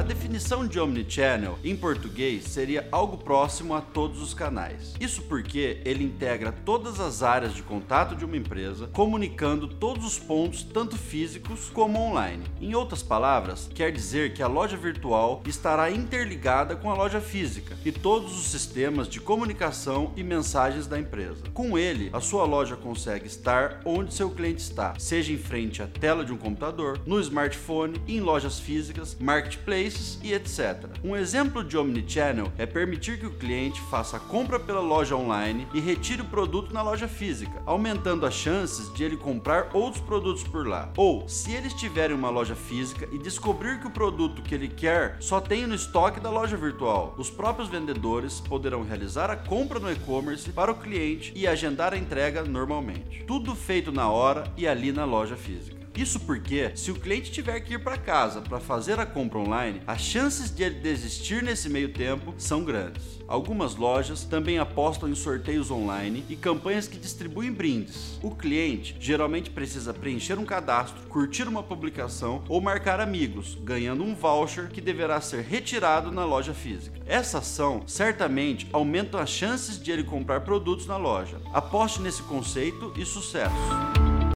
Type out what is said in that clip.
A definição de omnichannel em português seria algo próximo a todos os canais. Isso porque ele integra todas as áreas de contato de uma empresa, comunicando todos os pontos, tanto físicos como online. Em outras palavras, quer dizer que a loja virtual estará interligada com a loja física e todos os sistemas de comunicação e mensagens da empresa. Com ele, a sua loja consegue estar onde seu cliente está, seja em frente à tela de um computador, no smartphone, em lojas físicas, marketplaces e etc. Um exemplo de omnichannel é permitir que o cliente faça a compra pela loja online e retire o produto na loja física, aumentando as chances de ele comprar outros produtos por lá. Ou, se ele estiver em uma loja física e descobrir que o produto que ele quer só tem no estoque da loja virtual, os próprios vendedores poderão realizar a compra no e-commerce para o cliente e agendar a entrega normalmente. Tudo feito na hora e ali na loja física. Isso porque, se o cliente tiver que ir para casa para fazer a compra online, as chances de ele desistir nesse meio tempo são grandes. Algumas lojas também apostam em sorteios online e campanhas que distribuem brindes. O cliente geralmente precisa preencher um cadastro, curtir uma publicação ou marcar amigos, ganhando um voucher que deverá ser retirado na loja física. Essa ação certamente aumenta as chances de ele comprar produtos na loja. Aposte nesse conceito e sucesso!